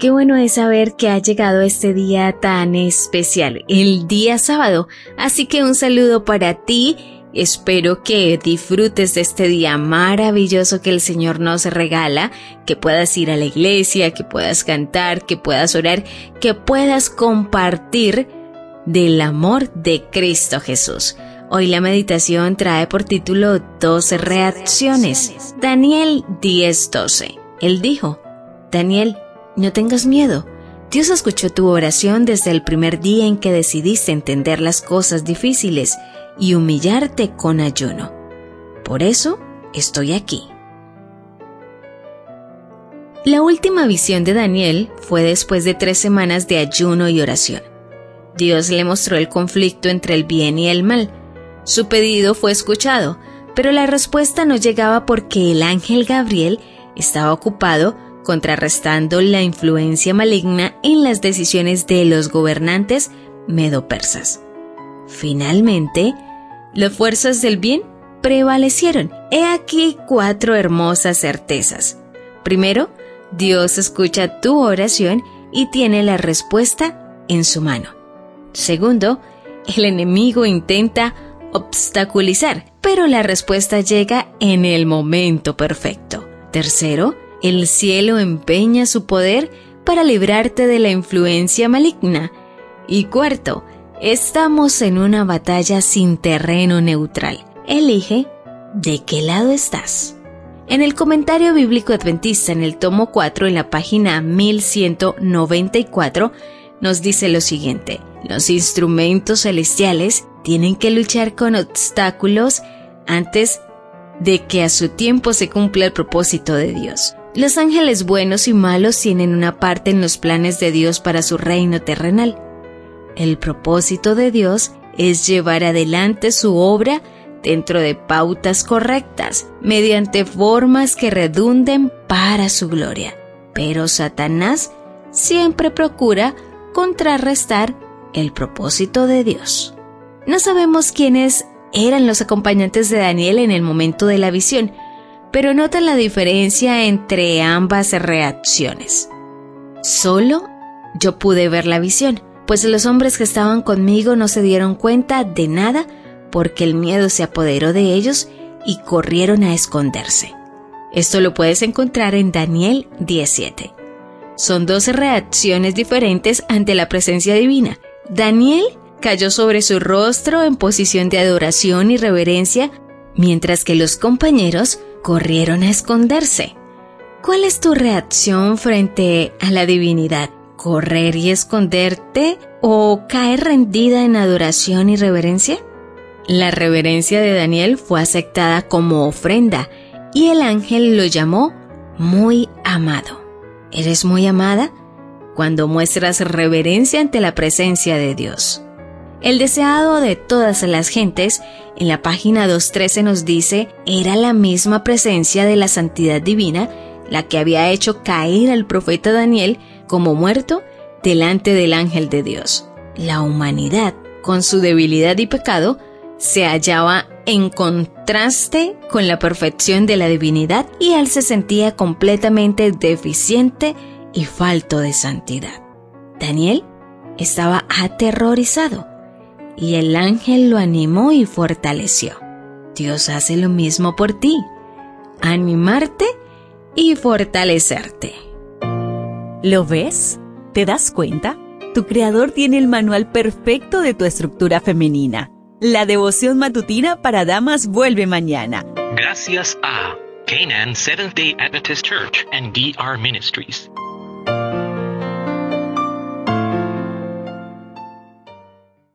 Qué bueno es saber que ha llegado este día tan especial, el día sábado. Así que un saludo para ti. Espero que disfrutes de este día maravilloso que el Señor nos regala, que puedas ir a la iglesia, que puedas cantar, que puedas orar, que puedas compartir del amor de Cristo Jesús. Hoy la meditación trae por título 12 reacciones. Daniel 10:12. Él dijo, Daniel, no tengas miedo. Dios escuchó tu oración desde el primer día en que decidiste entender las cosas difíciles y humillarte con ayuno. Por eso estoy aquí. La última visión de Daniel fue después de tres semanas de ayuno y oración. Dios le mostró el conflicto entre el bien y el mal. Su pedido fue escuchado, pero la respuesta no llegaba porque el ángel Gabriel estaba ocupado contrarrestando la influencia maligna en las decisiones de los gobernantes medo-persas. Finalmente, las fuerzas del bien prevalecieron. He aquí cuatro hermosas certezas. Primero, Dios escucha tu oración y tiene la respuesta en su mano. Segundo, el enemigo intenta obstaculizar, pero la respuesta llega en el momento perfecto. Tercero, el cielo empeña su poder para librarte de la influencia maligna. Y cuarto, estamos en una batalla sin terreno neutral. Elige de qué lado estás. En el comentario bíblico adventista en el tomo 4 en la página 1194 nos dice lo siguiente, los instrumentos celestiales tienen que luchar con obstáculos antes de que a su tiempo se cumpla el propósito de Dios. Los ángeles buenos y malos tienen una parte en los planes de Dios para su reino terrenal. El propósito de Dios es llevar adelante su obra dentro de pautas correctas, mediante formas que redunden para su gloria. Pero Satanás siempre procura contrarrestar el propósito de Dios. No sabemos quiénes eran los acompañantes de Daniel en el momento de la visión, pero nota la diferencia entre ambas reacciones. Solo yo pude ver la visión, pues los hombres que estaban conmigo no se dieron cuenta de nada porque el miedo se apoderó de ellos y corrieron a esconderse. Esto lo puedes encontrar en Daniel 17. Son dos reacciones diferentes ante la presencia divina. Daniel cayó sobre su rostro en posición de adoración y reverencia, mientras que los compañeros corrieron a esconderse. ¿Cuál es tu reacción frente a la divinidad? ¿Correr y esconderte o caer rendida en adoración y reverencia? La reverencia de Daniel fue aceptada como ofrenda y el ángel lo llamó muy amado. ¿Eres muy amada? Cuando muestras reverencia ante la presencia de Dios. El deseado de todas las gentes, en la página 2.13 nos dice, era la misma presencia de la santidad divina la que había hecho caer al profeta Daniel como muerto delante del ángel de Dios. La humanidad, con su debilidad y pecado, se hallaba en contraste con la perfección de la divinidad y él se sentía completamente deficiente y falto de santidad. Daniel estaba aterrorizado y el ángel lo animó y fortaleció. Dios hace lo mismo por ti, animarte y fortalecerte. ¿Lo ves? ¿Te das cuenta? Tu creador tiene el manual perfecto de tu estructura femenina. La devoción matutina para damas vuelve mañana. Gracias a Canaan Seventh Day Adventist Church and DR Ministries.